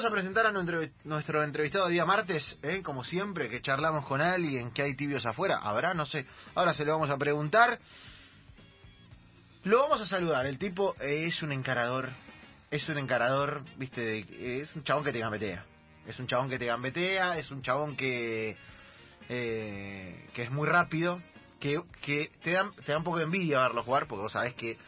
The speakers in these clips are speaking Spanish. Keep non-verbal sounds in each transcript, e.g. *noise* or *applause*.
vamos a presentar a nuestro, entrevistado día martes, ¿eh? como siempre, que charlamos con alguien, que hay tibios afuera. ¿Habrá? No sé. Ahora se lo vamos a preguntar. Lo vamos a saludar. El tipo eh, es un encarador. Es un encarador, viste, de- es un chabón que te gambetea. Es un chabón que te gambetea, es un chabón que, eh, que es muy rápido, que, que te, da, te da un poco de envidia verlo jugar, porque vos sabés que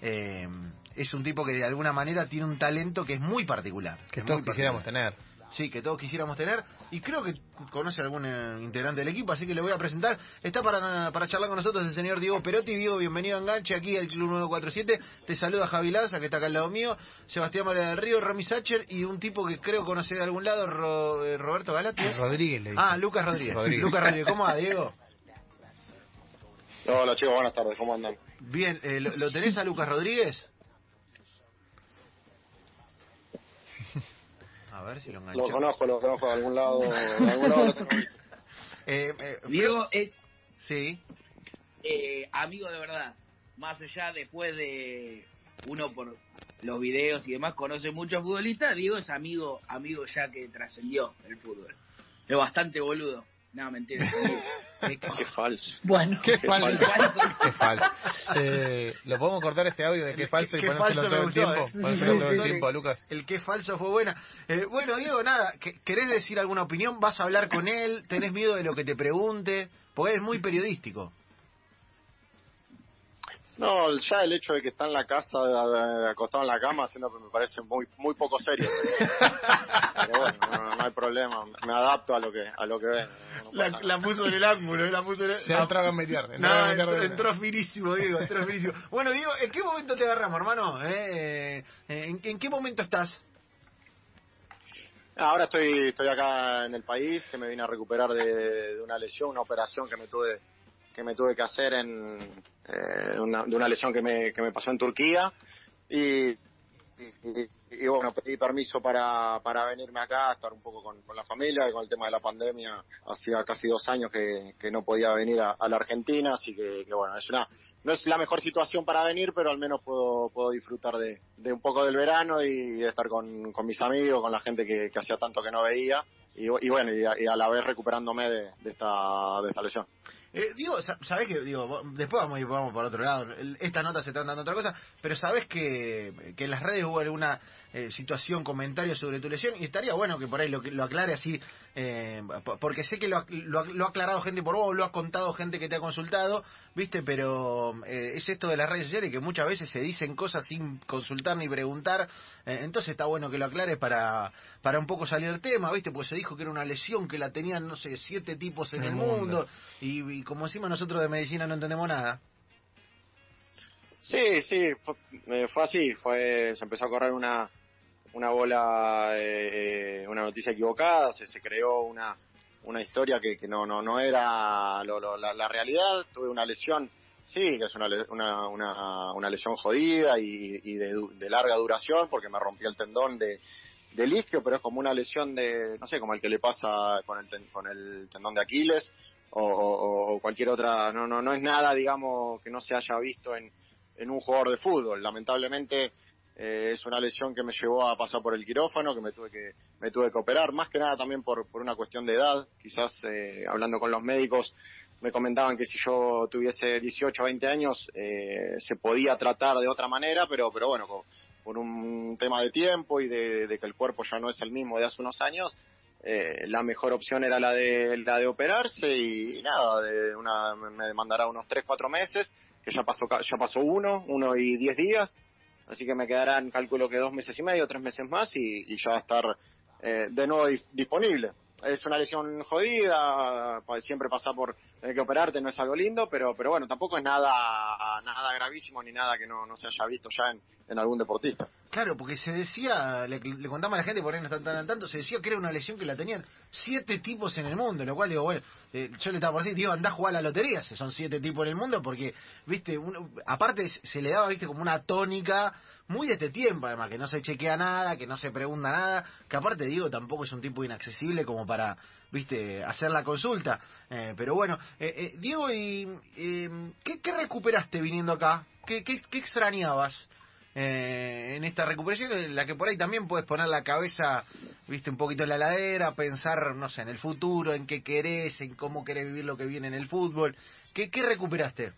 eh, es un tipo que de alguna manera tiene un talento que es muy particular. Que todos muy quisiéramos particular. tener. Sí, que todos quisiéramos tener. Y creo que conoce a algún eh, integrante del equipo, así que le voy a presentar. Está para, para charlar con nosotros el señor Diego Perotti. Diego, bienvenido a Enganche aquí al Club 947. Te saluda Javi Laza, que está acá al lado mío. Sebastián María del Río, Romy Sacher y un tipo que creo conocer de algún lado, Ro- eh, Roberto Galati. ¿es? Rodríguez le dice. Ah, Lucas Rodríguez. Rodríguez. Lucas Rodríguez, ¿cómo va, Diego? Hola chicos, buenas tardes, ¿cómo andan? Bien, eh, ¿lo, lo tenés a Lucas Rodríguez? A ver si lo engancho. Lo conozco, lo conozco de algún lado, de algún lado lo tengo visto. *laughs* Eh, eh, Diego es Sí. eh, amigo de verdad. Más allá después de uno por los videos y demás conoce muchos futbolistas, Diego es amigo amigo ya que trascendió el fútbol. Es bastante boludo. No, mentira. *laughs* Eh, *laughs* Qué falso. bueno, Qué Qué falso. falso. Qué falso. Eh, ¿Lo podemos cortar este audio de qué falso y Qué ponérselo falso todo el tiempo? eh. Sí, Ponérselo sí, todo sí, el tiempo, Lucas. El que falso fue buena. Eh, bueno, Diego, nada, que- ¿querés decir alguna opinión? ¿Vas a hablar con él? ¿Tenés miedo de lo que te pregunte? Porque es muy periodístico. No, ya el hecho de que está en la casa, acostado en la cama, haciendo me parece muy muy poco serio. Pero bueno, no, no hay problema, me adapto a lo que a lo que ven. no La, puso en el ángulo, la puso en el... Se ha entrado a meter. entró No, meter entró, entró finísimo, Diego, entró finísimo. Bueno, Diego, ¿en qué momento te agarramos, hermano? Eh, eh, ¿en, en qué momento estás? Ahora estoy estoy acá en el país, que me vine a recuperar de, de una lesión, una operación que me tuve que me tuve que hacer en eh, una, de una lesión que me, que me pasó en Turquía. Y, y, bueno pedí permiso para, para venirme acá estar un poco con, con la familia y con el tema de la pandemia hacía casi dos años que, que no podía venir a, la Argentina así que, bueno es una no es la mejor situación para venir pero al menos puedo puedo disfrutar de, de un poco del verano y de estar con, con mis amigos con la gente que, que hacía tanto que no veía. Y, bueno a, y a la vez recuperándome de, de esta de esta lesión Eh, digo, sa- sabés que, digo, después vamos, vamos por otro lado. El- Esta nota se trata de otra cosa, pero sabés que, que en las redes hubo alguna eh, situación, comentario sobre tu lesión y estaría bueno que por ahí lo, lo aclare así, eh, po- porque sé que lo, ha- lo, ha- lo ha aclarado gente por vos, lo ha contado gente que te ha consultado, viste, pero eh, es esto de las redes sociales que muchas veces se dicen cosas sin consultar ni preguntar, eh, entonces está bueno que lo aclares para, para un poco salir del tema, viste, porque se dijo que era una lesión que la tenían, no sé, siete tipos en, el mundo, mundo. y, y como encima nosotros de medicina no entendemos nada. Sí, sí, fue, eh, fue así, fue, se empezó a correr una, una bola, eh, una noticia equivocada, se, se creó una, una historia que, que no, no, no era lo- lo- la, la realidad, tuve una lesión, sí, que es una, una, una, una lesión jodida y, y de larga duración porque me rompí el tendón de, del isquio, pero es como una lesión de, no sé, como el que le pasa con el, ten- con el tendón de Aquiles o, o- cualquier otra, no, no, no es nada, digamos, que no se haya visto en, en un jugador de fútbol. Lamentablemente eh, es una lesión que me llevó a pasar por el quirófano, que me tuve que me tuve que operar, más que nada también por, por una cuestión de edad. Quizás eh, hablando con los médicos me comentaban que si yo tuviese 18 o 20 años eh, se podía tratar de otra manera, pero pero bueno, por un tema de tiempo y de que el cuerpo ya no es el mismo de hace unos años, eh, la mejor opción era la de la de operarse y, nada, de una me demandará unos 3 4 meses, que ya pasó ya pasó uno, uno y 10 días, así que me quedarán cálculo que dos meses y medio, tres meses más y, ya estar eh, de nuevo dis- disponible. Es una lesión jodida, siempre pasar por tener que operarte no es algo lindo, pero pero bueno, tampoco es nada nada gravísimo ni nada que no, no se haya visto ya en algún deportista. Claro, porque se decía, le, le contamos a la gente, por ahí no están tan al tanto, se decía que era una lesión que la tenían siete tipos en el mundo, lo cual digo, bueno, eh, yo le estaba por decir, digo, andá a jugar a la lotería, si son siete tipos en el mundo, porque, viste, uno, aparte se le daba, viste, como una tónica muy de este tiempo, además, que no se chequea nada, que no se pregunta nada, que aparte, digo, tampoco es un tipo inaccesible como para, viste, hacer la consulta. Eh, pero bueno, eh, eh, Diego, y, eh, ¿qué, ¿qué recuperaste viniendo acá? ¿Qué, qué, qué extrañabas? Eh, en esta recuperación en la que por ahí también puedes poner la cabeza viste, un poquito en la ladera, pensar, no sé, en el futuro, en qué querés, en cómo querés vivir lo que viene en el fútbol. ¿Qué, qué recuperaste?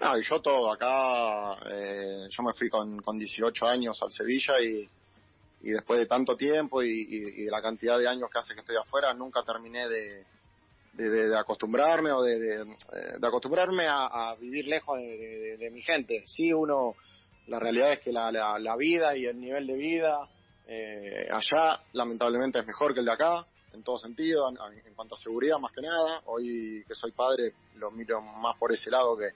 No, yo todo, acá eh, yo me fui con, con 18 años al Sevilla y, y después de tanto tiempo y, y, y, la cantidad de años que hace que estoy afuera, nunca terminé de, de, de, acostumbrarme o de, de, de acostumbrarme a, vivir lejos de, mi gente. Sí, uno, la realidad es que la, la, la vida y el nivel de vida eh, allá lamentablemente es mejor que el de acá, en todo sentido, en, en cuanto a seguridad más que nada. Hoy que soy padre lo miro más por ese lado que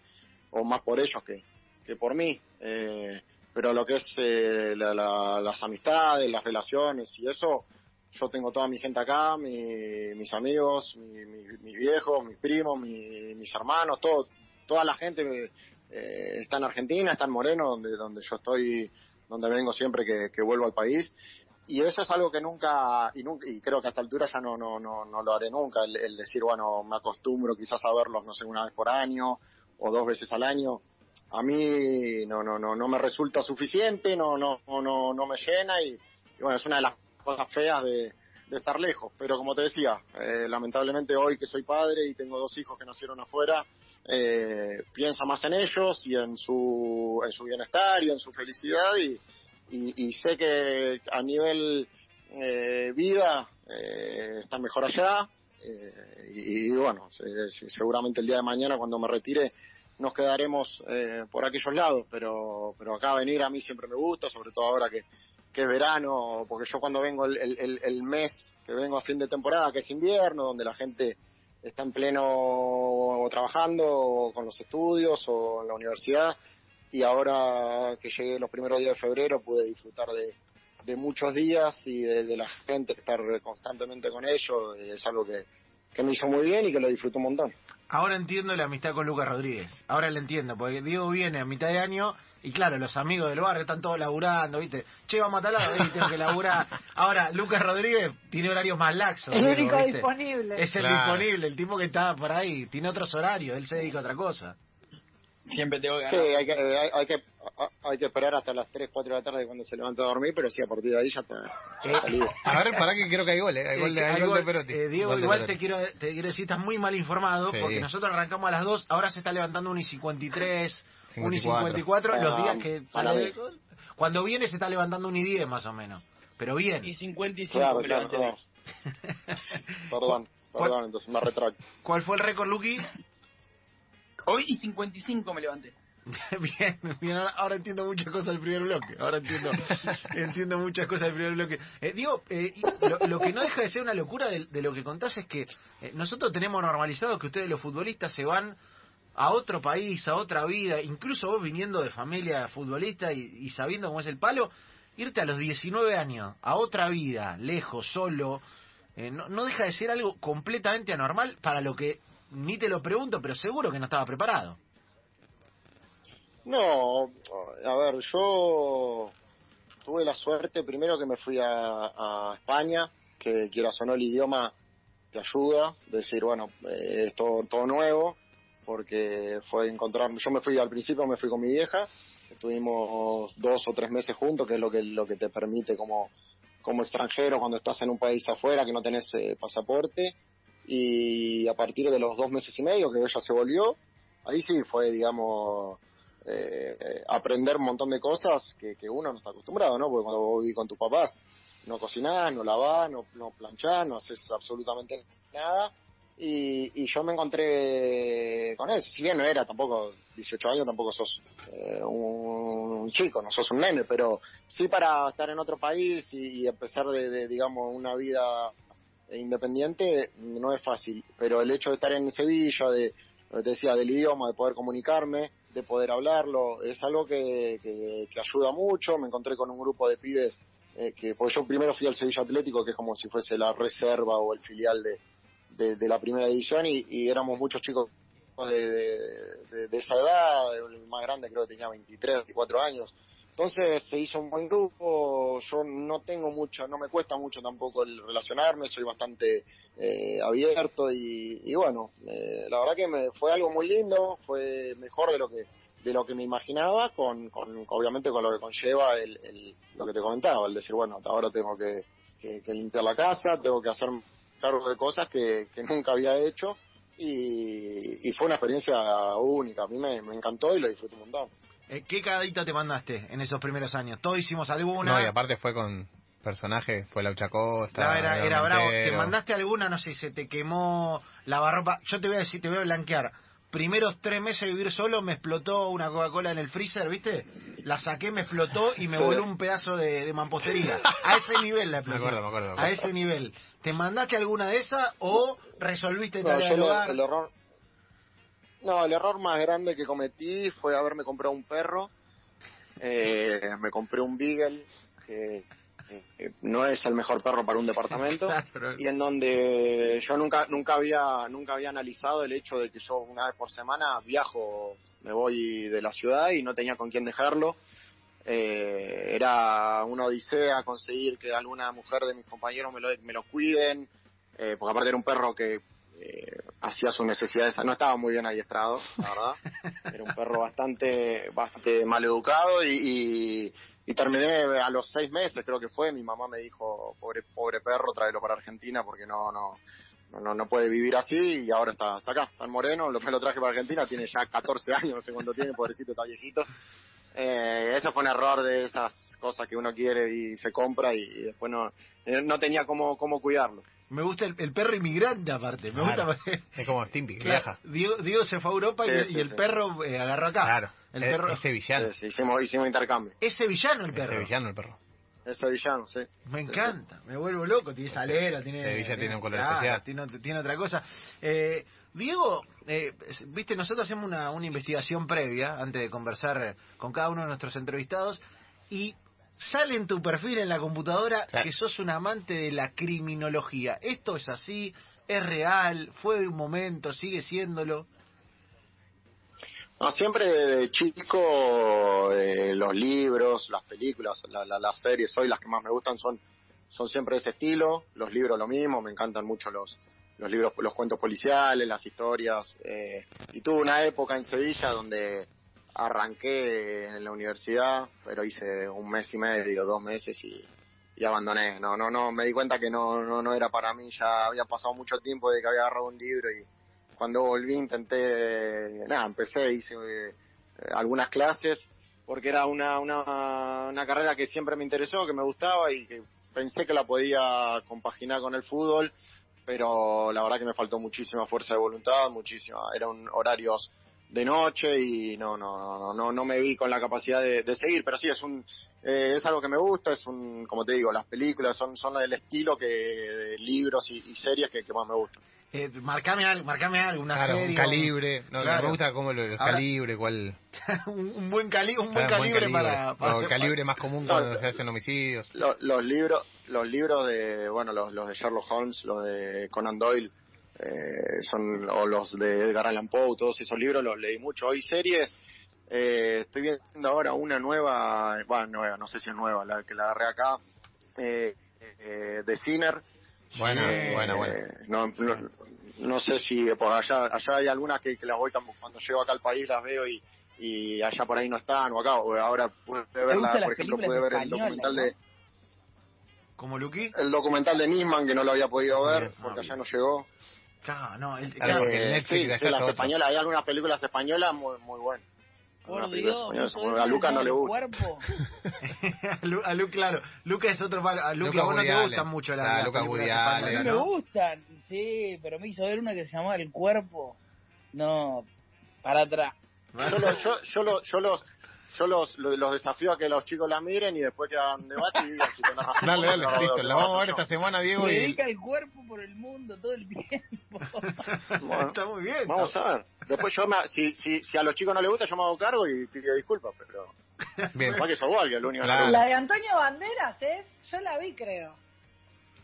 o más por ellos que, que por mí. Eh, pero lo que es eh, la, la, las amistades, las relaciones y eso, yo tengo toda mi gente acá, mi, mis amigos, mi, mi, mis viejos, mis primos, mi, mis hermanos, todo, toda la gente eh, está en Argentina, está en Moreno, donde, donde yo estoy, donde vengo siempre que, vuelvo al país. Y eso es algo que nunca, y, nunca, y creo que a esta altura ya no, no, no, no lo haré nunca, el, el decir, bueno, me acostumbro quizás a verlos, no sé, una vez por año, o dos veces al año a mí no no no no me resulta suficiente no no no no me llena y, y bueno es una de las cosas feas de, de estar lejos. Pero como te decía eh, lamentablemente hoy que soy padre y tengo dos hijos que nacieron afuera eh, piensa más en ellos y en su en su bienestar y en su felicidad y, y, sé que a nivel eh, vida eh, está mejor allá eh, y, y, bueno, seguramente el día de mañana cuando me retire nos quedaremos por aquellos lados, pero, pero acá venir a mí siempre me gusta, sobre todo ahora que, que es verano, porque yo cuando vengo el, el, mes que vengo a fin de temporada, que es invierno, donde la gente está en pleno trabajando con los estudios o en la universidad, y ahora que llegué los primeros días de febrero pude disfrutar de, de muchos días y de, la gente, estar constantemente con ellos, es algo que, que me hizo muy bien y que lo disfruto un montón. Ahora entiendo la amistad con Lucas Rodríguez, ahora lo entiendo, porque Diego viene a mitad de año y claro, los amigos del barrio están todos laburando, ¿viste? Che, vamos a talar, tengo que laburar. Ahora, Lucas Rodríguez tiene horarios más laxos. El único ¿viste? disponible. Es el Claro. disponible, el tipo que está por ahí, tiene otros horarios, él se dedica a otra cosa. Siempre tengo que Sí, ganar. hay que, hay, hay que hay que esperar hasta las 3, 4 de la tarde cuando se levanta a dormir, pero sí, a partir de ahí ya está, libre. A ver, para que creo que hay gol, ¿eh? Hay gol de, hay gol de Perotti. Eh, Diego, Gol de igual Perotti. te quiero, te quiero decir, estás muy mal informado, Sí. porque nosotros arrancamos a las 2, ahora se está levantando 1 y 53, 1 y 54. 54, los Ah, días que. Cuando viene se está levantando 1 y 10 más o menos, pero bien. Y 55 Claro, claro, no. *laughs* Perdón, perdón, entonces me retracto. ¿Cuál fue el récord, Luqui? Hoy y 55 me levanté. *laughs* Bien, bien, ahora, entiendo muchas cosas del primer bloque. Ahora entiendo, *laughs* entiendo muchas cosas del primer bloque. Eh, digo, eh, lo, lo que no deja de ser una locura de, de lo que contás es que eh, nosotros tenemos normalizado que ustedes los futbolistas se van a otro país, a otra vida, incluso vos viniendo de familia futbolista y, y sabiendo cómo es el palo, irte a los 19 años, a otra vida, lejos, solo, eh, no, no deja de ser algo completamente anormal para lo que ni te lo pregunto, pero seguro que no estaba preparado. No, a ver, yo tuve la suerte primero que me fui a, a España, que quieras o el idioma te ayuda, decir, bueno, eh, es todo, todo nuevo, porque fue encontrar, yo me fui al principio, me fui con mi vieja, estuvimos dos o tres meses juntos, que es lo que, lo que te permite como, como extranjero cuando estás en un país afuera, que no tenés eh, pasaporte, y a partir de los dos meses y medio que ella se volvió, ahí sí fue, digamos, eh, aprender un montón de cosas que, que uno no está acostumbrado, ¿no? Porque cuando vos vivís con tus papás, no cocinás, no lavás, no, no planchás, no haces absolutamente nada. Y, y yo me encontré con eso. Si bien no era tampoco 18 años, tampoco sos eh, un chico, no sos un nene, pero sí para estar en otro país y, y empezar de, de, digamos, una vida independiente no es fácil. Pero el hecho de estar en Sevilla, de, te decía, del idioma, de poder comunicarme, de poder hablarlo, es algo que, que, que ayuda mucho. Me encontré con un grupo de pibes eh, que, porque yo primero fui al Sevilla Atlético, que es como si fuese la reserva o el filial de, de, la primera división, y, y, éramos muchos chicos de, esa edad, el más grande creo que tenía 23, 24 años. Entonces se hizo un buen grupo, yo no tengo mucho, no me cuesta mucho tampoco el relacionarme, soy bastante eh, abierto y, y bueno, eh, la verdad que me, fue algo muy lindo, fue mejor de lo que de lo que me imaginaba, con, con obviamente con lo que conlleva el, lo que te comentaba, el decir, bueno, ahora tengo que, que- que limpiar la casa, tengo que hacer cargo de cosas que, que nunca había hecho y, y fue una experiencia única, a mí me, me encantó y lo disfruté un montón. Eh, ¿Qué cagadita te mandaste en esos primeros años? Todos hicimos alguna. No, y aparte fue con personajes, fue Laucha Costa. No, era, era bravo. ¿Te mandaste alguna? No sé, se te quemó la barba. Yo te voy a decir, te voy a blanquear. Primeros tres meses de vivir solo me explotó una Coca-Cola en el freezer, ¿viste? La saqué, me explotó y me voló un pedazo de, de mampostería. A ese nivel la *laughs* Me explosión. acuerdo, me acuerdo. me A ese nivel. ¿Te mandaste alguna de esas o resolviste No, tarea yo del lo- hogar? el error. No, el error más grande que cometí fue haberme comprado un perro. Eh, me compré un Beagle, que no es el mejor perro para un departamento. *laughs* Y en donde yo nunca nunca había nunca había analizado el hecho de que yo una vez por semana viajo me voy de la ciudad y no tenía con quién dejarlo Eh, era una odisea conseguir que alguna mujer de mis compañeros me lo, me lo cuiden eh, porque aparte era un perro que eh, hacía sus necesidades. No estaba muy bien adiestrado la verdad. *laughs* Era un perro bastante bastante mal educado y, y y terminé a los seis meses creo que fue. Mi mamá me dijo pobre pobre perro tráelo para Argentina porque no no no, no, puede vivir así y ahora está, está acá está en Moreno. Lo, me lo traje para Argentina tiene ya 14 años no sé cuánto tiene pobrecito está viejito eh, eso fue un error de esas cosas que uno quiere y se compra y, y después no eh, no tenía cómo cómo cuidarlo Me gusta el, el perro inmigrante aparte. Me Claro. gusta. Es como Stimpy, *laughs* Claro, viaja. Diego, Diego se fue a Europa y, Sí, y sí, el sí. perro eh, agarró acá. Claro. El Es- perro. Ese villano. Sí, sí, hicimos hicimos intercambio Ese villano el perro. Ese villano el perro. ese villano sí Me encanta, me vuelvo loco. Tiene salera, tiene. Sevilla tiene un color claro, especial. Tiene, tiene otra cosa. Eh, Diego, eh, viste, nosotros hacemos una, una investigación previa antes de conversar con cada uno de nuestros entrevistados y sale en tu perfil en la computadora que sos un amante de la criminología. ¿Esto es así? ¿Es real? ¿Fue de un momento? ¿Sigue siéndolo? No, siempre de chico eh, los libros, las películas, la- la- las series hoy las que más me gustan son son siempre de ese estilo, los libros lo mismo, me encantan mucho los los libros, los cuentos policiales, las historias eh, y tuve una época en Sevilla donde arranqué en la universidad, pero hice un mes y medio, dos meses y, y abandoné. No, no, no, me di cuenta que no, no, no era para mí. Ya había pasado mucho tiempo de que había agarrado un libro y cuando volví intenté, nada, empecé, hice eh, algunas clases porque era una, una, una carrera que siempre me interesó, que me gustaba y que pensé que la podía compaginar con el fútbol, pero la verdad que me faltó muchísima fuerza de voluntad, muchísima, eran horarios de noche y no no no no no me vi con la capacidad de, de seguir pero sí es un eh, es algo que me gusta es un como te digo las películas son son el estilo que de libros y, y series que, que más me gustan Eh, marcame algo, marcame algo, una Claro, serie. un calibre. No, Claro. Me gusta el Ahora- calibre, cuál. *laughs* un, un buen, cali un buen Ah, calibre, para, el calibre más común No, cuando se hacen homicidios. Lo- los libros los libros de bueno los, los de Sherlock Holmes los de Conan Doyle eh, son o los de Edgar Allan Poe todos esos libros los leí mucho hoy series eh, estoy viendo ahora una nueva bueno nueva no sé si es nueva la que la agarré acá eh, eh, de Sinner Buena, Sí. buena, buena. Eh, no, no, no sé si por allá allá hay algunas que, que las voy cuando llego acá al país las veo y y allá por ahí no están o acá o ahora pude verla por ejemplo pude ver el documental no? de como Luqui. el documental de Nisman que no lo había podido ver Bien, porque ah, allá no llegó. Claro, no, el- Claro, claro, porque el Eh, Netflix sí, de sí, las otro. españolas, hay algunas películas españolas muy muy buenas. Por Dios, ¿no a Lucas no le gusta. cuerpo? a, *laughs* *laughs* Lu, a Lu- claro, Luca es otro. A Luca, Lucas a vos no te gustan mucho las, las Lucas películas Woody españolas, A mí Allen, me ¿no? gustan, sí, pero me hizo ver una que se llamaba El Cuerpo. No, para atrás. Yo, lo- yo, yo, lo- yo los yo los, los, los desafío a que los chicos la miren y después que hagan debate y digan si tenés *laughs* razón. Dale, dale, No, listo. La vamos a ver esta semana, Diego. Y dedica el cuerpo por el mundo todo el tiempo. *laughs* Bueno, Está muy bien. Vamos está- a ver. Después yo, me, si, si, si a los chicos no les gusta, yo me hago cargo y pido disculpas, pero Bien. que que único Claro. La de Antonio Banderas es, yo la vi creo.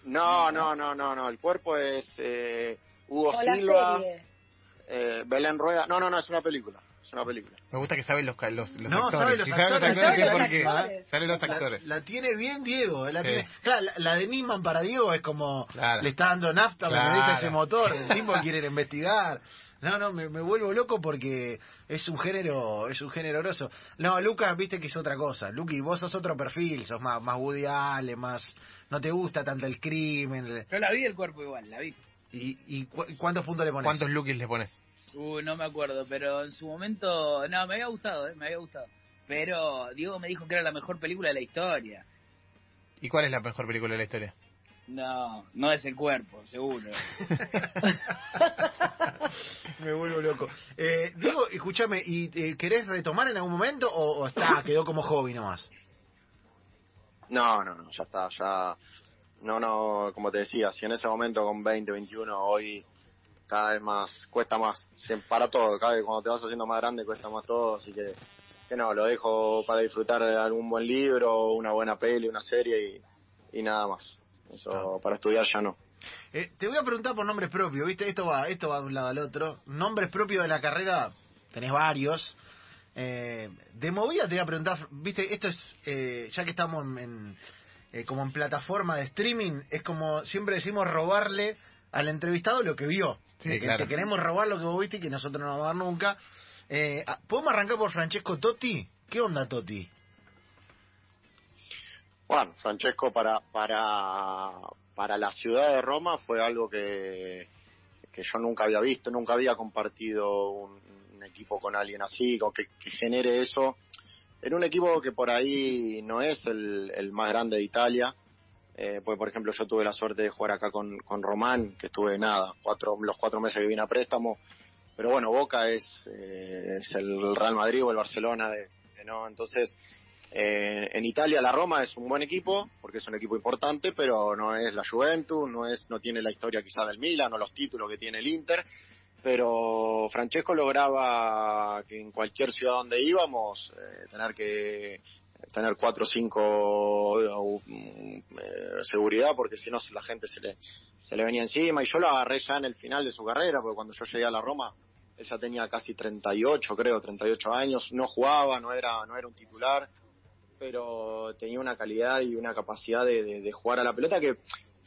No, no, no, no, no. El cuerpo es eh, Hugo O Silva, eh, Belén Rueda. No, no, no, es una película. Es una película. Me gusta que saben los, ca- los, los No, actores. los Si saben los actores, sabe es los porque actores. salen los La- actores. La, tiene bien Diego. La, Sí. tiene, claro, la, la de Nisman para Diego es como Claro. le está dando nafta para que le dice Claro. ese motor. *laughs* El tipo quiere investigar. No, no, me, me vuelvo loco porque es un género, es un género grosso. No, Lucas, viste que es otra cosa. Luqui, vos sos otro perfil, sos más, más Woody Allen, más, no te gusta tanto el crimen. el- Yo la vi el cuerpo igual, la vi. ¿Y, y cu- cuántos puntos le pones? ¿Cuántos lookies le pones? Uh, no me acuerdo, pero en su momento, no, me había gustado, eh, me había gustado. Pero Diego me dijo que era la mejor película de la historia. ¿Y cuál es la mejor película de la historia? No, no es el cuerpo, seguro. *laughs* Me vuelvo loco. Eh, Diego, escúchame, ¿y eh, querés retomar en algún momento o, o está, quedó como hobby nomás? No, no, no, ya está, ya. No, no, como te decía, si en ese momento con 20, 21, hoy cada vez más, cuesta más, se- para todo, cada vez cuando te vas haciendo más grande cuesta más todo, así que, que no, lo dejo para disfrutar de algún buen libro, una buena peli, una serie y, y nada más. Eso, para estudiar ya no. Eh, te voy a preguntar por nombres propios, ¿viste? Esto va, esto va de un lado al otro. Nombres propios de la carrera, tenés varios. Eh, de movida te voy a preguntar, ¿viste? Esto es, eh, ya que estamos en, en, eh, como en plataforma de streaming, es como siempre decimos robarle al entrevistado lo que vio. Sí, Que claro. Te queremos robar lo que vos viste y que nosotros no vamos a dar nunca. Eh, ah, ¿Podemos arrancar por Francesco Totti? ¿Qué onda Totti? Bueno, Francesco para para para la ciudad de Roma fue algo que, que yo nunca había visto, nunca había compartido un, un equipo con alguien así, o que, que genere eso en un equipo que por ahí no es el, el más grande de Italia. Eh, pues por ejemplo yo tuve la suerte de jugar acá con, con Román, que estuve nada, cuatro, los cuatro meses que vine a préstamo, pero bueno, Boca es, eh, es el Real Madrid o el Barcelona, de, ¿no? Entonces, eh, en Italia la Roma es un buen equipo, porque es un equipo importante, pero no es la Juventus, no es no tiene la historia quizá del Milan o los títulos que tiene el Inter, pero Francesco lograba que en cualquier ciudad donde íbamos eh, tener que tener cuatro o cinco eh, seguridad porque si no la gente se le se le venía encima. Y yo lo agarré ya en el final de su carrera porque cuando yo llegué a la Roma él ya tenía casi 38 creo 38 años. No jugaba no era no era un titular pero tenía una calidad y una capacidad de, de, de jugar a la pelota que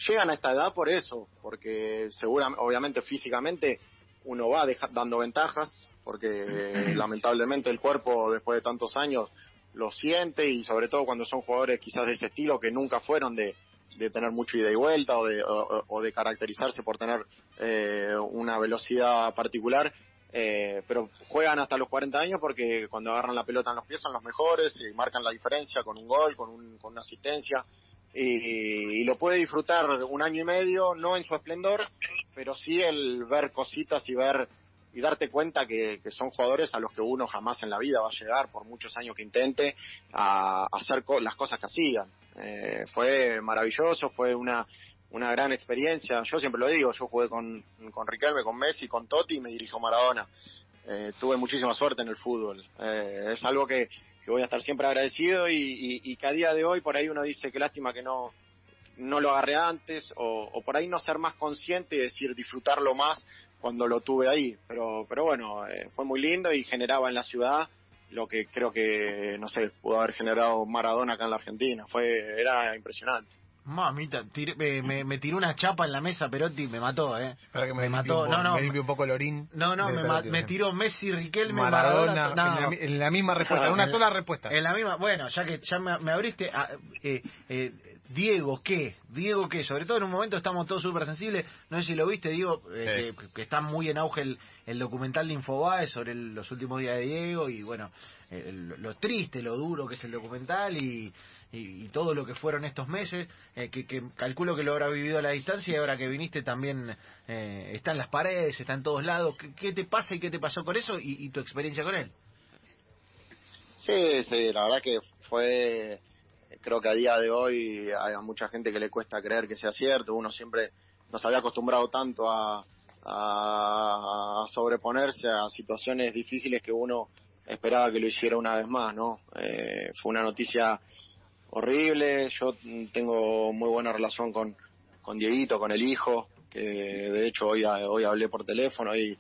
llegan a esta edad por eso porque seguramente obviamente físicamente uno va deja, dando ventajas porque *clears throat* lamentablemente el cuerpo después de tantos años lo siente y sobre todo cuando son jugadores quizás de ese estilo que nunca fueron de, de tener mucho ida y vuelta o de, o, de caracterizarse por tener eh, una velocidad particular, eh, pero juegan hasta los 40 años porque cuando agarran la pelota en los pies son los mejores y marcan la diferencia con un gol, con, un, con una asistencia. Y, y, lo puede disfrutar un año y medio, no en su esplendor, pero sí el ver cositas y ver y darte cuenta que, que, son jugadores a los que uno jamás en la vida va a llegar, por muchos años que intente, a, hacer co las cosas que hacían. Eh, fue maravilloso, fue una, una gran experiencia. Yo siempre lo digo, yo jugué con, con Riquelme, con Messi, con Totti y me dirijo Maradona. Eh, tuve muchísima suerte en el fútbol. Eh, es algo que, que, voy a estar siempre agradecido y, y, y, que a día de hoy por ahí uno dice que lástima que no, no lo agarré antes o, o por ahí no ser más consciente y decir disfrutarlo más cuando lo tuve ahí. Pero, pero bueno, eh, fue muy lindo y generaba en la ciudad lo que creo que, no sé, pudo haber generado Maradona acá en la Argentina. Fue, era impresionante. Mamita, tiré, me, me, me, tiró una chapa en la mesa Perotti, me mató, ¿eh? Para que me, me mató, un, no, no. Me un poco el orín. No, no, me, tiró Messi, Riquelme, Maradona. Maradona no. en, la, en, la, misma respuesta, en una *laughs* sola respuesta. En la misma, bueno, ya que ya me, me abriste, a, eh, eh, Diego, ¿qué? Diego, ¿qué? Sobre todo en un momento estamos todos súper sensibles. No sé si lo viste, Diego, eh, sí. que, que, está muy en auge el, el documental de Infobae sobre el, los últimos días de Diego y bueno, el, lo triste, lo duro que es el documental y, y, y todo lo que fueron estos meses, eh, que, que, calculo que lo habrá vivido a la distancia y ahora que viniste también eh, está en las paredes, está en todos lados. ¿Qué, qué te pasa y qué te pasó con eso y, y tu experiencia con él? Sí, sí, la verdad que fue creo que a día de hoy hay mucha gente que le cuesta creer que sea cierto. Uno siempre nos había acostumbrado tanto a, sobreponerse a situaciones difíciles que uno esperaba que lo hiciera una vez más, ¿no? Eh, fue una noticia horrible. Yo tengo muy buena relación con, con Dieguito, con el hijo, que de hecho hoy, hoy hablé por teléfono y,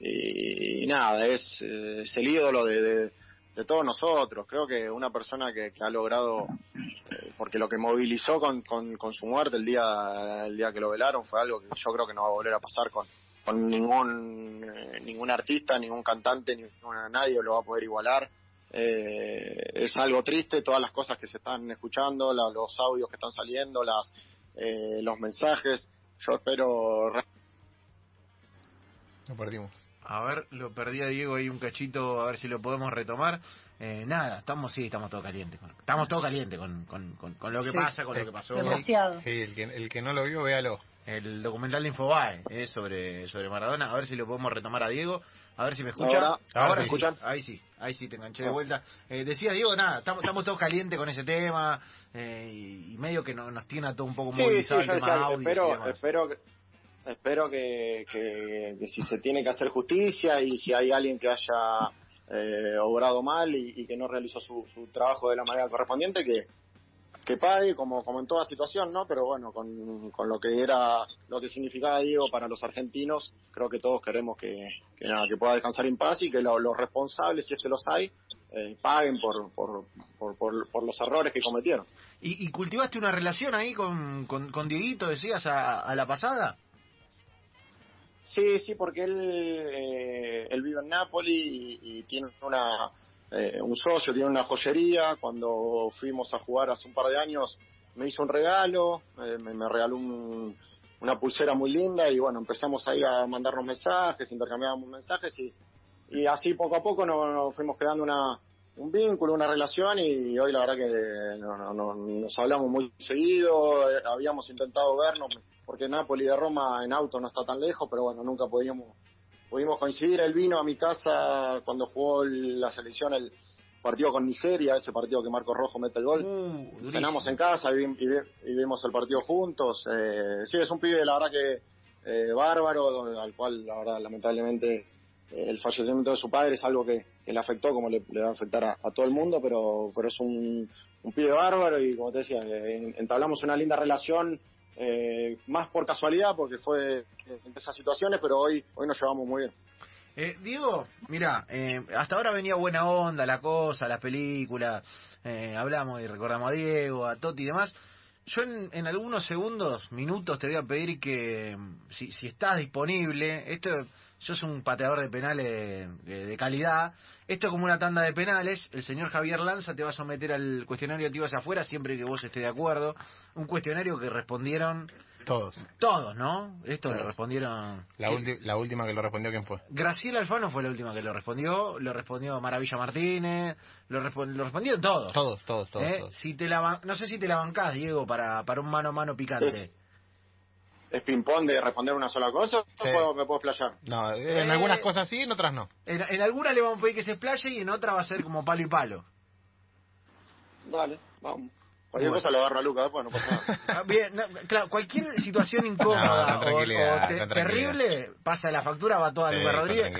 y, nada, es, eh, es el ídolo de, de, de, todos nosotros. Creo que una persona que, que ha logrado, eh, porque lo que movilizó con, con, su muerte el día, el día que lo velaron fue algo que yo creo que no va a volver a pasar con, con ningún, eh, ningún artista, ningún cantante, ninguna, nadie lo va a poder igualar. Eh, es algo triste todas las cosas que se están escuchando, la, los audios que están saliendo, las eh, los mensajes. Yo espero. Lo perdimos. A ver, lo perdí a Diego ahí un cachito, a ver si lo podemos retomar. Eh, nada, estamos sí, estamos todo caliente. Con, estamos todo caliente con, con, con, con lo que Sí. pasa, con lo que pasó. Demasiado. Sí, el que, el que no lo vio, véalo. El documental de Infobae eh, sobre, sobre Maradona. A ver si lo podemos retomar a Diego. A ver si me escucha. Ahora, ahora. ¿me escuchan? Ahí sí, ahí sí, te enganché de Ah. vuelta. Eh, decía Diego, nada, estamos, estamos todos calientes con ese tema. eh, y, y medio que no- nos tiene a todo un poco Sí, sí, movilizado el tema audio y espero, demás. espero que espero que, que, si se tiene que hacer justicia y si hay alguien que haya eh, obrado mal y, que no realizó su, trabajo de la manera correspondiente, que, pague como, como en toda situación, ¿no? Pero bueno, con, con lo que era, lo que significaba Diego para los argentinos, creo que todos queremos que, nada, que pueda descansar en paz y que lo- los responsables, si es que los hay, eh, paguen por, por, por, por, los errores que cometieron. ¿Y, y cultivaste una relación ahí con, con, Dieguito, decías, a la pasada? Sí, sí, porque él, eh, él vive en Nápoli y, tiene una, eh, un socio, tiene una joyería. Cuando fuimos a jugar hace un par de años, me hizo un regalo, eh, me, regaló un- una pulsera muy linda y bueno, empezamos ahí a mandarnos mensajes, intercambiábamos mensajes y, y así poco a poco nos fuimos creando una, un vínculo, una relación y hoy la verdad que no, no, no- nos hablamos muy seguido, eh, habíamos intentado vernos porque Nápoli de Roma en auto no está tan lejos, pero bueno, nunca podíamos pudimos coincidir. Él vino a mi casa cuando jugó el- la selección el partido con Nigeria, ese partido que Marco Rojo mete el gol. Uh. Cenamos en casa y, y y vimos el partido juntos. Eh, sí, es un pibe, la verdad que eh, bárbaro, al cual, la verdad, lamentablemente, el fallecimiento de su padre es algo que, que le afectó, como le, le va a afectar a, todo el mundo, pero, pero es un, un pibe bárbaro y, como te decía, entablamos una linda relación. eh, más por casualidad porque fue en esas situaciones pero hoy hoy nos llevamos muy bien Eh, Diego, mira, eh, hasta ahora venía buena onda la cosa, la película, eh, hablamos y recordamos a Diego, a Toti y demás. Yo en, en algunos segundos, minutos, te voy a pedir que, si, si estás disponible, esto, yo soy un pateador de penales de, de calidad, esto es como una tanda de penales, el señor Javier Lanza te va a someter al cuestionario hacia afuera siempre que vos estés de acuerdo, un cuestionario que respondieron Todos. todos, ¿no? Esto lo respondieron... La, ulti- la última que lo respondió, ¿quién fue? Graciela Alfano fue la última que lo respondió, lo respondió Maravilla Martínez, lo, respon- lo respondieron todos. Todos, todos, todos. ¿Eh? todos. Si te la ban- no sé si te la bancás, Diego, para, para un mano a mano picante. Es- es ping pong de responder una sola cosa Sí. o puedo- me puedo explayar No, en Eh. algunas cosas sí, en otras no. En, en alguna le vamos a pedir que se explaye y en otra va a ser como palo y palo. Dale, vamos. Cualquier Bueno. cosa lo agarra Lucas, después no pasa nada. *laughs* Ah, Bien, no, claro, cualquier situación *laughs* incómoda No, o, te- terrible, pasa la factura, va toda Sí, Lucas Rodríguez,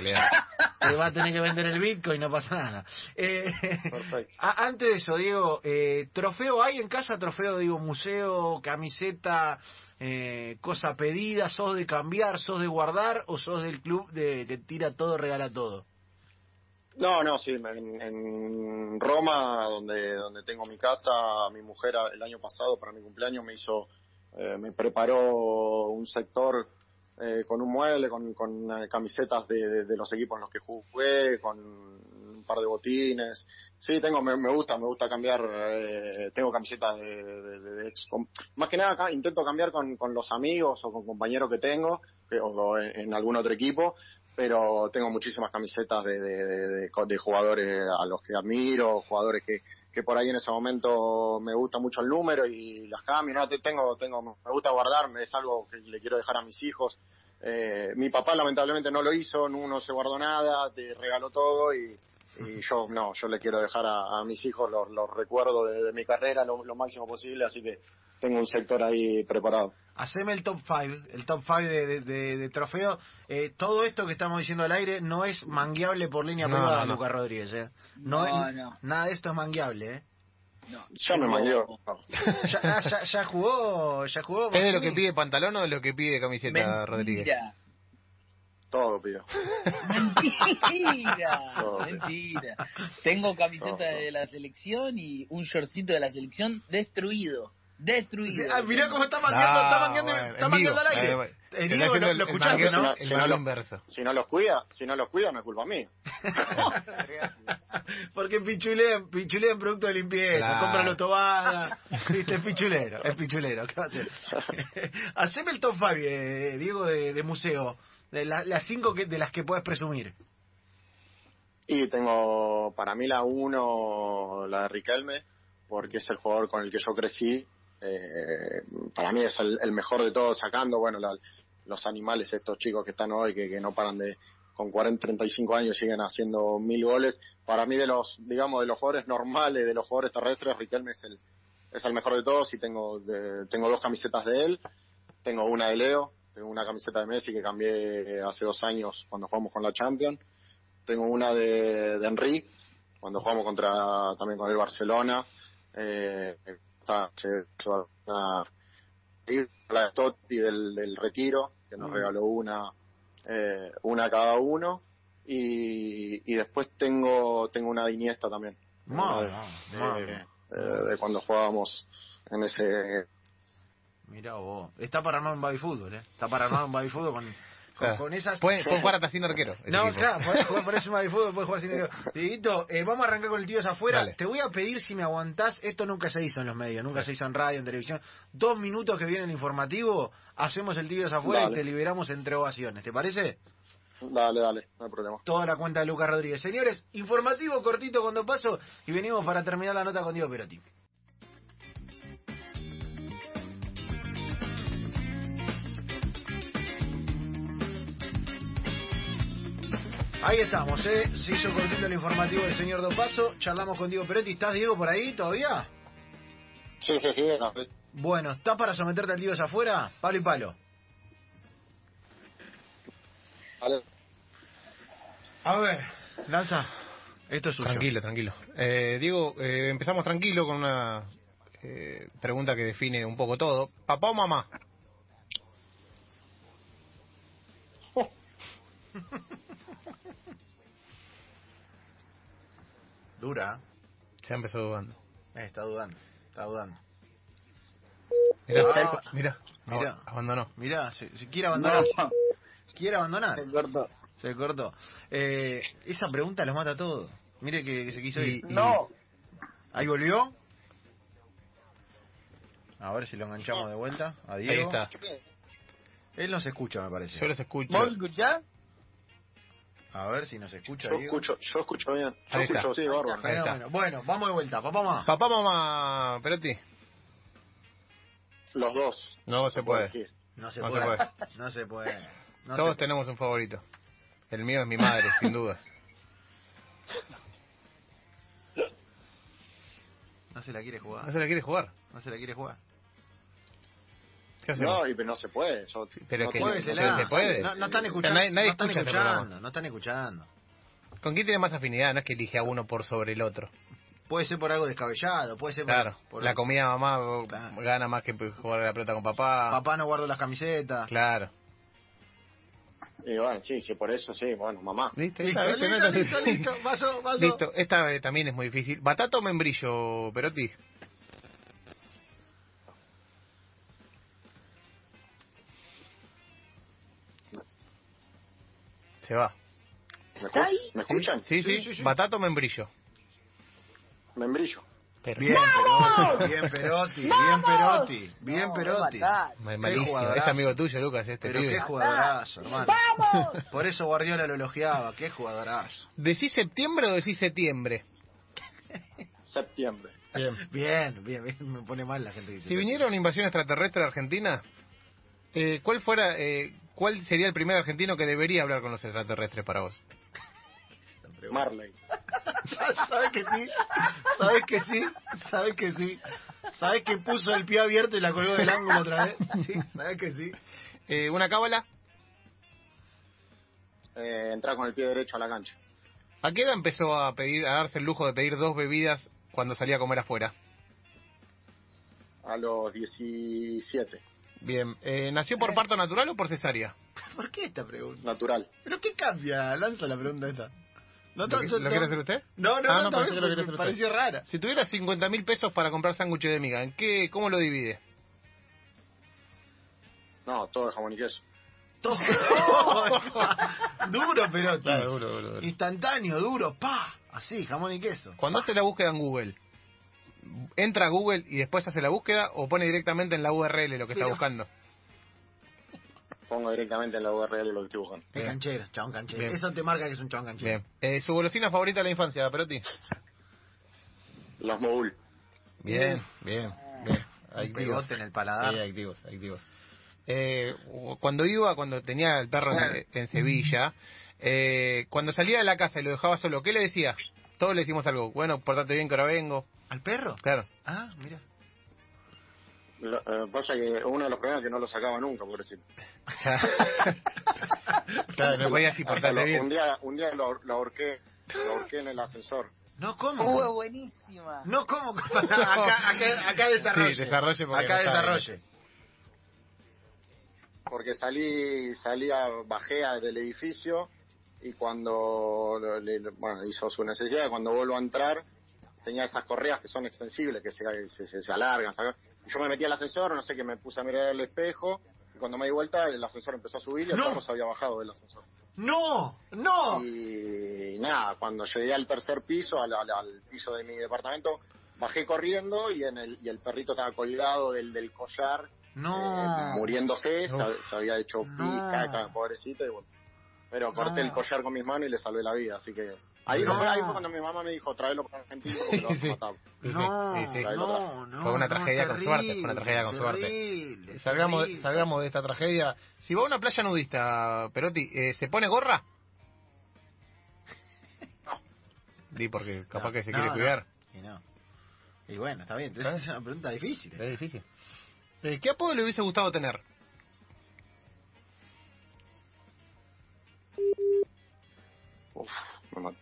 que *laughs* va a tener que vender el Bitcoin, no pasa nada. Eh, Perfecto. a- antes de eso, Diego, eh, ¿trofeo hay en casa? ¿Trofeo, digo, museo, camiseta, eh, cosa pedida? ¿Sos de cambiar, sos de guardar o sos del club de que tira todo, regala todo? No, no, sí, en, en Roma, donde, donde tengo mi casa, mi mujer el año pasado para mi cumpleaños me hizo, eh, me preparó un sector eh, con un mueble, con, con eh, camisetas de, de- los equipos en los que jugué, con un par de botines. Sí, tengo, me, me gusta, me gusta cambiar, eh, tengo camisetas de, de- ex, com- más que nada acá intento cambiar con, con los amigos o con compañeros que tengo, que- o en algún otro equipo, pero tengo muchísimas camisetas de, de, de- de- jugadores a los que admiro, jugadores que, que por ahí en ese momento me gusta mucho el número y las cambio, no, te- tengo, tengo, me gusta guardarme, es algo que le quiero dejar a mis hijos. Eh, mi papá lamentablemente no lo hizo, no, no se guardó nada, te regaló todo y, *laughs* y yo no, yo le quiero dejar a, a mis hijos los, los recuerdos de, de mi carrera lo, lo máximo posible, así que tengo un sector ahí preparado. Haceme el top 5, el top 5 de, de, de- de trofeo. Eh, todo esto que estamos diciendo al aire no es mangueable por línea No, privada, no, no. Lucas Rodríguez. ¿eh? No, No, es- no. Nada de esto es mangueable. ¿eh? No. Ya me mangueó. *laughs* ¿Ya, ya, ya jugó? ¿Ya jugó? ¿Es de lo que pide pantalón o de lo que pide camiseta, Rodríguez? Todo pido. Mentira, *laughs* Todo. mentira. Tengo camiseta de la selección y un shortcito de la selección destruido. Destruido. Ah, mirá cómo está mangueando, está manguando, bueno, está mangueando al aire. Eh, bueno. Eh, Está Diego, lo, el- lo el escuchaste, mangueo- ¿no? El Si no lo- inverso. Si no los cuida, si no los cuida, no es culpa mía. *laughs* Porque pichulean, pichulean producto de limpieza, Claro. compran los tobadas, viste, es pichulero, es pichulero, ¿qué va a hacer? *laughs* Haceme el top 5, eh, Diego, de, de museo, de la- las cinco que, de las que puedes presumir. Y tengo para mí la uno, la de Riquelme, porque es el jugador con el que yo crecí. Eh, para mí es el, el mejor de todos, sacando, bueno, la- los animales, estos chicos que están hoy, que, que no paran de, con 40, 35 años siguen haciendo mil goles. Para mí de los, digamos, de los jugadores normales, de los jugadores terrestres, Riquelme es el, es el mejor de todos y tengo, de- tengo dos camisetas de él. Tengo una de Leo, tengo una camiseta de Messi que cambié hace dos años cuando jugamos con la Champions. Tengo una de, de Henry cuando jugamos contra también con el Barcelona. Eh, está, se- se va a- la de Totti del, del retiro que nos Mm. regaló una eh, una cada uno. Y, y después tengo tengo una de Iniesta también. Madre, de, madre. de- de- de cuando jugábamos en ese Mirá vos, está para armar un baby fútbol, ¿eh? Está para armar un baby fútbol con, con, Claro. con esas... Puede, puede *laughs* jugar hasta sin arquero. No, equipo. claro, podés jugar, un baby fútbol, puedes jugar sin dinero. *laughs* Dieguito, eh, vamos a arrancar con el tío de afuera. Dale. Te voy a pedir si me aguantás, esto nunca se hizo en los medios, nunca se hizo en radio, en televisión. Dos minutos que viene el informativo, hacemos el tío de afuera Dale. y te liberamos entre ovaciones, ¿te parece? dale dale no hay problema Toda la cuenta de Lucas Rodríguez. Señores, informativo cortito cuando paso y venimos para terminar la nota con Diego Perotti. Ahí estamos, ¿eh? Se hizo cortito el informativo del señor Dopaso. Charlamos con Diego Perotti. ¿Estás, Diego, por ahí todavía? sí sí sí no, Bueno, ¿estás para someterte al tío de afuera? Palo y palo. dale. A ver, Lanza, esto es suyo. Tranquilo, tranquilo. Eh, Diego, eh, empezamos tranquilo con una eh, pregunta que define un poco todo. ¿Papá o mamá? *laughs* Dura, Ya empezó dudando. eh, está dudando, está dudando. Mirá, Ah, mirá, mirá. ab- abandonó. Mirá, si, si quiere abandonar. No, ¿Quiere abandonar? se cortó. Se cortó. Eh, esa pregunta los mata a todos. Mire que, que se quiso Y- ir. y- No. Ahí volvió. A ver si lo enganchamos de vuelta. A Ahí Diego. está. Él nos escucha, me parece. Yo los escucho. ¿Vos escuchás? A ver si nos escucha. Yo Diego. escucho, yo escucho bien. Yo Ahí está. escucho, sí, bárbaro. Fenómeno. Bueno, vamos de vuelta. Papá más. ¿Papá mamá, Perotti? Los dos. No se puede. No se No se puede. puede. *laughs* No se puede. No Todos se- tenemos un favorito. El mío es mi madre, sin dudas. No se la quiere ¿No jugar. se la quiere jugar? No se la quiere jugar. No, y pero no se puede. Yo, Pero no que se puede. No, no están escuchando. Nadie- nadie no están escucha escuchando. no están escuchando. ¿Con quién tiene más afinidad? No es que elige a uno por sobre el otro. Puede ser por algo descabellado. Puede ser por- Claro, por, la comida de mamá Claro. gana más que jugar a la pelota con papá. Papá no guardo las camisetas. Claro. Y bueno, sí, sí, por eso sí, bueno, mamá. ¿Listo? Listo, Esta- listo, listo, listo. Vaso, vaso. Listo, esta eh, también es muy difícil. ¿Batata o membrillo, Perotti? Se va. ¿Me, escu- ¿me escuchan? Sí, sí, Sí, sí, sí. ¿Batata o membrillo? Membrillo. Pero, Bien, Perotti, bien Perotti, bien Perotti, bien No, Perotti. malísimo. jugadorazo. Es amigo tuyo, Lucas, este Pero pibe. qué jugadorazo, hermano. ¡Vamos! Por eso Guardiola lo elogiaba, qué jugadorazo. ¿Decís septiembre o decís septiembre? Septiembre. Bien, bien, bien, me pone mal la gente que dice. Si viniera una invasión extraterrestre a Argentina, eh, ¿cuál fuera, eh, cuál sería el primer argentino que debería hablar con los extraterrestres para vos? Marley. *laughs* ¿Sabes que sí? ¿Sabes que sí? ¿Sabes que sí? ¿Sabes que puso el pie abierto y la colgó del ángulo otra vez? Sí, ¿sabes que sí? Eh, ¿Una cábala? Eh, entrar con el pie derecho a la cancha. ¿A qué edad empezó a pedir, a darse el lujo de pedir dos bebidas cuando salía a comer afuera? A los 17, Bien. Eh, ¿Nació por parto natural o por cesárea? ¿Por qué esta pregunta? natural. ¿Pero qué cambia? Lanza la pregunta esta. No, ¿Lo, yo- quiere hacer usted? No, no, Ah, no, no, está pensé bien, que lo quería me hacer usted. pareció rara. Si tuviera 50 mil pesos para comprar sándwiches de miga, ¿en qué, ¿cómo lo divide? No, todo de jamón y queso. Todo. *laughs* duro, pero Claro, duro, duro, duro. instantáneo, duro, pa, así, jamón y queso. Cuando hace la búsqueda en Google, ¿entra a Google y después hace la búsqueda o pone directamente en la URL lo que está buscando? Pongo directamente en la URL lo que estoy buscando. Bien. canchero, chabón canchero. Bien. Eso te marca que es un chabón canchero. Bien. Eh, ¿Su golosina favorita de la infancia, Perotti? Los Mogul. Bien, bien, bien. Pegote en el paladar. Sí, adictivos, adictivos. Eh, cuando iba, cuando tenía el perro en, en Sevilla, eh, cuando salía de la casa y lo dejaba solo, ¿qué le decía? Todos le decimos algo. Bueno, portate bien que ahora vengo. ¿Al perro? Claro. Ah, mira. Lo- eh, pasa que uno de los problemas es que no lo sacaba nunca, pobrecito. *laughs* claro, no podía así Hasta portarle lo- bien. Un día, un día lo, lo ahorqué, lo ahorqué en el ascensor. No, ¿cómo? Uh, buenísima. No, ¿cómo? *laughs* acá, acá, acá desarrolle. Sí, desarrolle porque Acá desarrolle. porque salí, salía, bajé a- del edificio y cuando lo- le- bueno, hizo su necesidad, cuando vuelvo a entrar, tenía esas correas que son extensibles, que se, se, se- alargan. ¿sabes? Y yo me metí al ascensor, no sé qué, me puse a mirar el espejo y cuando me di vuelta el ascensor empezó a subir y el No. se había bajado del ascensor. No, no. Y nada, cuando llegué al tercer piso, al, al- al piso de mi departamento, bajé corriendo y, en el, y el perrito estaba colgado del, del collar No. eh, muriéndose, se, se había hecho No. caca, pobrecito, y bueno. Pero corté el collar con mis manos y le salvé la vida, así que... Ahí, No. fue, ahí fue cuando mi mamá me dijo, tráelo para Argentina porque *laughs* lo vas a Sí. matar. Sí, sí, No, sí, sí. no, no. Fue una no, tragedia con terrible, suerte, fue una tragedia con suerte. terrible, Salgamos, terrible. salgamos de esta tragedia. Si va a una playa nudista, Perotti, eh, ¿se pone gorra? *laughs* Di porque capaz No, que se no, quiere no. cuidar. Y no. Y bueno, está bien. ¿Eh? Es una pregunta difícil. Es difícil. Eh, ¿Qué apodo le hubiese gustado tener? Uf, me mató.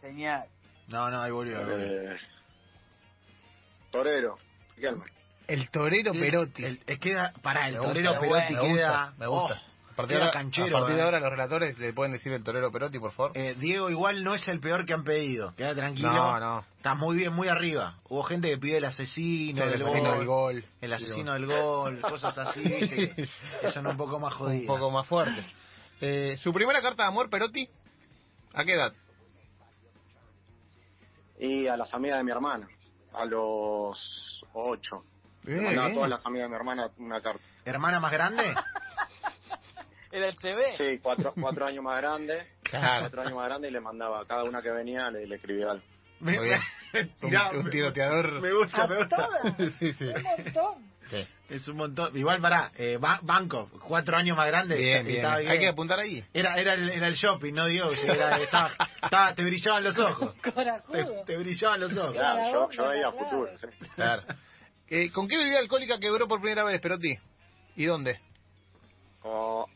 Señal. No, no, ahí volvió. ahí volvió. Eh, torero, Riquelme. El torero Perotti. El, es queda, pará, el Me torero me Perotti gusta, me queda. gusta, me gusta. oh, a partir, de queda ahora, canchero. a partir de ahora los relatores le pueden decir el torero Perotti, por favor. Eh, Diego igual no es el peor que han pedido. Queda tranquilo. no, no. Está muy bien, muy arriba. Hubo gente que pidió el asesino, el asesino gol, del gol. el asesino del gol, cosas así, que, *laughs* que son un poco más Un jodidas. poco más fuerte. Eh, ¿Su primera carta de amor, Perotti? ¿A qué edad? Y a las amigas de mi hermana, a los ocho. Le mandaba a todas las amigas de mi hermana una carta. ¿Hermana más grande? *laughs* ¿Era el TV? Sí, cuatro, cuatro años más grande, Claro. cuatro años más grande y le mandaba a cada una que venía, le, le escribía algo. Me- Muy bien. *laughs* me- Un, tiroteador. Me gusta, ¿A me gusta. todas? *laughs* sí, sí. Un montón. Es un montón. Igual para eh, ba- Banco, cuatro años más grande. Bien, bien. Hay que apuntar ahí. Era, era, el, era el shopping, no que Era, estaba, estaba- te brillaban los ojos. Te, brillaban los ojos. Claro, yo, yo veía futuro. sí. Claro. Eh, ¿Con qué bebida alcohólica quebró por primera vez, Perotti? ¿Y dónde? Con,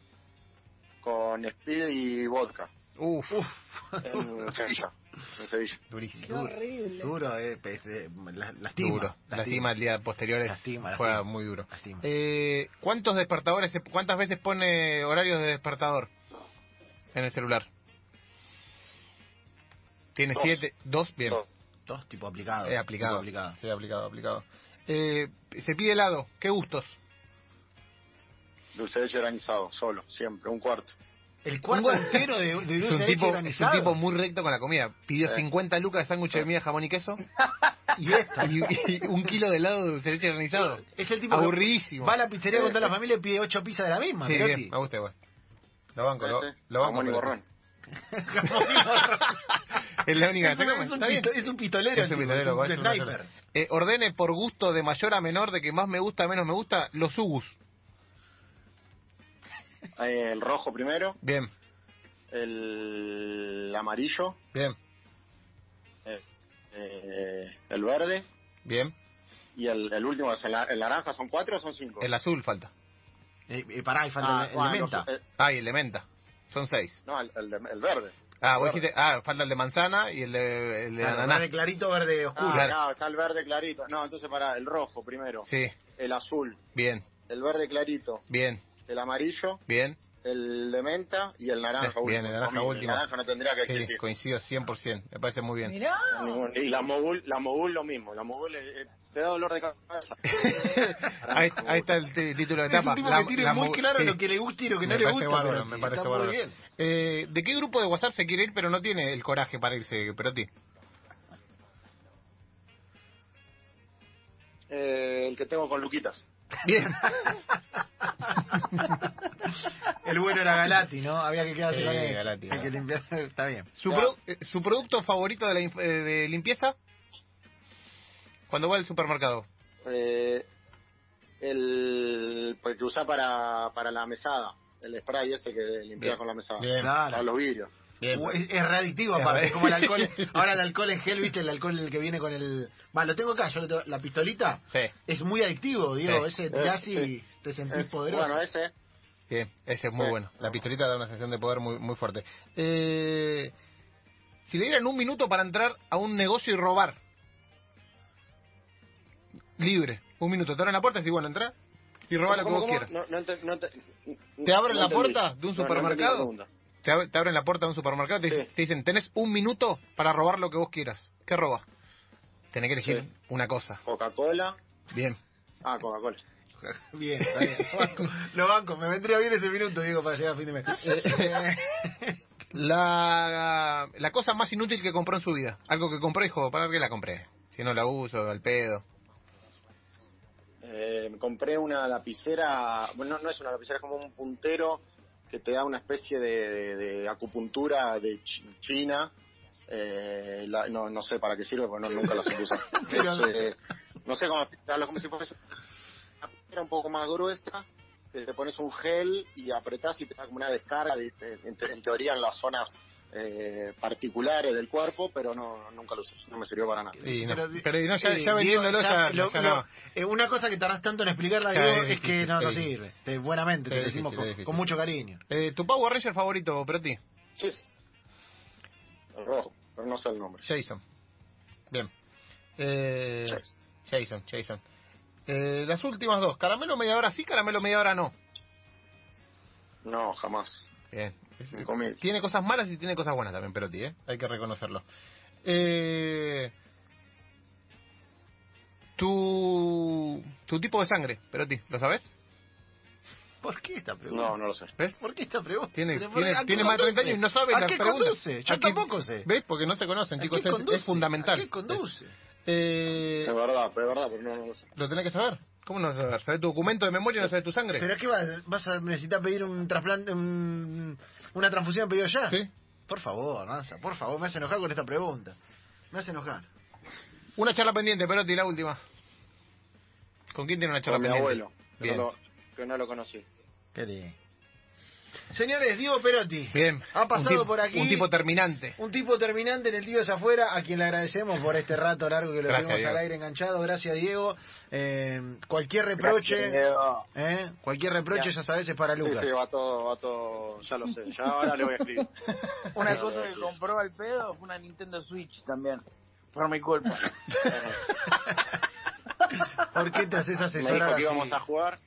con Speed y vodka. Uf, En Sevilla. En Sevilla. Qué durísimo. horrible. Duro, eh, eh, lastima. Duro. Lastima el día posterior. es- Lastima, Fue lastima. muy duro. Lastima. Eh, ¿Cuántos despertadores, se- cuántas veces pone horarios de despertador en el celular? Tiene Dos. siete, dos, bien. Dos. Dos tipo aplicado. Eh, aplicado. tipo aplicado. Sí, aplicado, aplicado. Eh, se pide helado, ¿qué gustos? Dulce de leche granizado, solo, siempre, un cuarto. El cuarto entero de, de Es dulce un, de leche tipo, es un tipo muy recto con la comida. Pidió Sí. 50 lucas de sándwich de miga, jamón y queso *laughs* Y esto. y, y un kilo de helado de dulce de leche granizado. Es el tipo que Aburridísimo. va a la pizzería con toda la familia y pide ocho pizzas de la misma. Sí, bien, me gusta igual. Lo banco, lo, lo banco. jamón y borrón. *laughs* Es la única. Es un, es un pito- es un pistolero, Es un es un es un sniper. Eh, ordene por gusto de mayor a menor, de que más me gusta, menos me gusta, los ugus. Eh, El rojo primero, Bien, el amarillo, bien, eh, el verde bien. y el, el último es el, el naranja. ¿Son cuatro o son cinco? El azul falta. Eh, eh, pará, y falta Ah, el, el de menta. eh, Ah, y el de menta. Son seis. no, el, el de- el verde. Ah, vos dijiste, ah, falta el de manzana y el de, el de Claro, ananá. verde clarito, verde oscuro. Ah, Claro. acá está el verde clarito. No, entonces para el rojo primero, Sí, el azul, bien, el verde clarito, bien, el amarillo, bien. el de menta y el naranja bien, último. el naranja último. El naranja no tendría que Sí, existir. coincido 100%, me parece muy bien. Mirá. Y la mogul, la mogul lo mismo. La mogul eh, eh, te da dolor de cabeza. *laughs* ahí, ahí está el título de Es etapa. tipo La- que tiene la muy claro sí. lo que le gusta y lo que no Me le parece gusta. bárbaro, pero me parece bárbaro. muy bien. Eh, ¿De qué grupo de WhatsApp se quiere ir pero no tiene el coraje para irse, Perotti? Eh, el que tengo con Luquitas. Bien. *laughs* El bueno era Galati, ¿no? Había que quedarse Sí, con él. Galati, Hay que limpiar. *laughs* Está bien. ¿Su, Ya. pro- eh, ¿Su producto favorito de, la inf- eh, de limpieza? Cuando va al supermercado. Eh, el pues, que usa para, para la mesada. El spray ese que limpia Bien. con la mesada. Bien. Para los vidrios. Bien. Es, es readictivo aparte, es como el alcohol. Ahora el alcohol en gel, ¿viste? El alcohol el que viene con el... Va, lo tengo acá, yo lo tengo- la pistolita. Sí, Es muy adictivo, Diego. Sí. Ese tirás y Sí. te sentís Es- poderoso. bueno, ese. bien. Ese es muy Sí. bueno. La pistolita da una sensación de poder muy, muy fuerte. Eh, si le dieran un minuto para entrar a un negocio y robar. Libre. Un minuto. Te abren la puerta y decís, bueno, entra y roba lo quieras. No, ¿Te abren no la entendí. puerta de un supermercado? Te, ab- te abren la puerta de un supermercado y te, Sí. te dicen, tenés un minuto para robar lo que vos quieras. ¿Qué robas? Tenés que elegir Sí. una cosa. Coca-Cola. Bien. Ah, Coca-Cola. *laughs* Bien, está bien. Lo banco, *laughs* lo banco. Me vendría bien ese minuto, Diego, para llegar a fin de mes. *laughs* Eh, La, la cosa más inútil que compró en su vida. Algo que compró y dijo, ¿para qué la compré? Si no la uso, al pedo. Eh, compré una lapicera, bueno, no, no es una lapicera, es como un puntero que te da una especie de, de- de acupuntura de Ch- China. Eh, la- no, no sé para qué sirve, porque no, nunca la supe usar. *laughs* Eh, no sé cómo explicarlo, como si fuese una un poco más gruesa, te pones un gel y apretás y te da como una descarga, de- de- en, te- en teoría en las zonas eh, particulares del cuerpo, pero no nunca lo usé, no me sirvió para nada. No, Pero, pero, no, ya, eh, ya vendiéndolo, Diego, ya, lo- ya lo- no. eh, una cosa que tardás tanto en explicarla, Claro, Diego, es es que no, es no sirve. Te- buenamente, te decimos difícil, con, mucho cariño. Eh, ¿Tu Power Ranger favorito, Perotti? Sí. El rojo, pero no sé el nombre. Jason. Bien. Eh, Jason. Jason, Jason. Eh, las últimas dos. Caramelo media hora sí, caramelo media hora no. No, jamás. Bien. Tiene cosas malas y tiene cosas buenas también, Perotti, ¿eh? Hay que reconocerlo. Eh, tu, tu tipo de sangre, Perotti, ¿lo sabes? ¿Por qué esta pregunta? No, no lo sé. ¿Ves? ¿Por qué esta pregunta? Tiene, tiene, ¿a qué tiene más de 30 conduce? años y no sabe ¿A las qué preguntas. conduce? Yo ¿A qué- tampoco sé. ¿Ves? Porque no se conocen, ¿A chicos. Es, es fundamental. ¿A qué conduce? Eh, Es verdad, pero es verdad, pero no, no lo sé. lo tenés que saber. ¿Cómo no vas a saber? ¿Sabés tu documento de memoria y no sabes tu sangre? ¿Pero qué vas? ¿Vas a necesitar pedir un trasplante, un- una transfusión pedido ya? Sí. Por favor, Nanza, por favor, me hace enojar con esta pregunta. Me hace enojar. Una charla pendiente, Perotti, la última. ¿Con quién tiene una charla Con mi pendiente? abuelo, que Bien. no, lo, que no lo conocí. Qué lindo. Señores, Diego Perotti. Bien. Ha pasado tipo- por aquí. Un tipo terminante. Un tipo terminante en el tío de afuera, a quien le agradecemos por este rato largo que lo Gracias, tuvimos Diego. al aire enganchado. Gracias, Diego. Eh, cualquier reproche, Gracias, Diego. eh, cualquier reproche, ya sabes, es para Sí, Lucas. sí, va todo, va todo, ya lo sé. Ya ahora le voy a escribir. *laughs* Una Ya cosa que compró al pedo fue una Nintendo Switch también. Por mi culpa. *laughs* ¿Por qué te haces Me asesorar dijo que así? íbamos a jugar.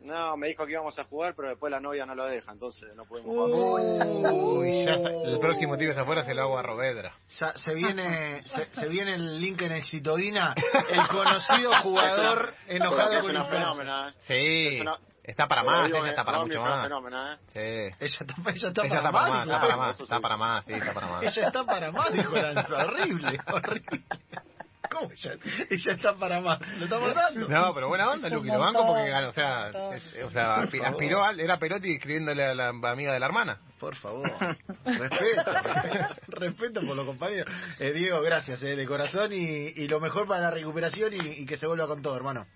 No, me dijo que íbamos a jugar, pero después la novia no lo deja, entonces no pudimos Uh. jugar. Uy, ya el próximo tío de afuera se lo hago a Rovedra. Ya se viene *laughs* se, se viene el link en Exitoína, el conocido jugador enojado es con una fenómena, ¿eh? Sí. Es una- Está para más, digo, ella está para mucho más. fenómena, ¿eh? Sí. Ella está, ella está Ella para está para más, más, está para más, está para más, sí, está para más. Ella está para más, dijo Lanza. Horrible, horrible. ¿Cómo ella? Ella está para más. ¿Lo está matando? No, pero buena onda, Luqui, lo banco porque ganó, o sea, es- o sea, Por aspi- favor. aspiró al, era Perotti escribiéndole a la amiga de la hermana. Por favor, *laughs* respeto, *laughs* respeto por los compañeros. Eh, Diego, gracias, eh, de corazón y, y lo mejor para la recuperación y, y que se vuelva con todo, hermano.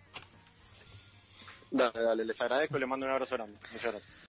Dale, dale, les agradezco y les mando un abrazo grande. Muchas gracias.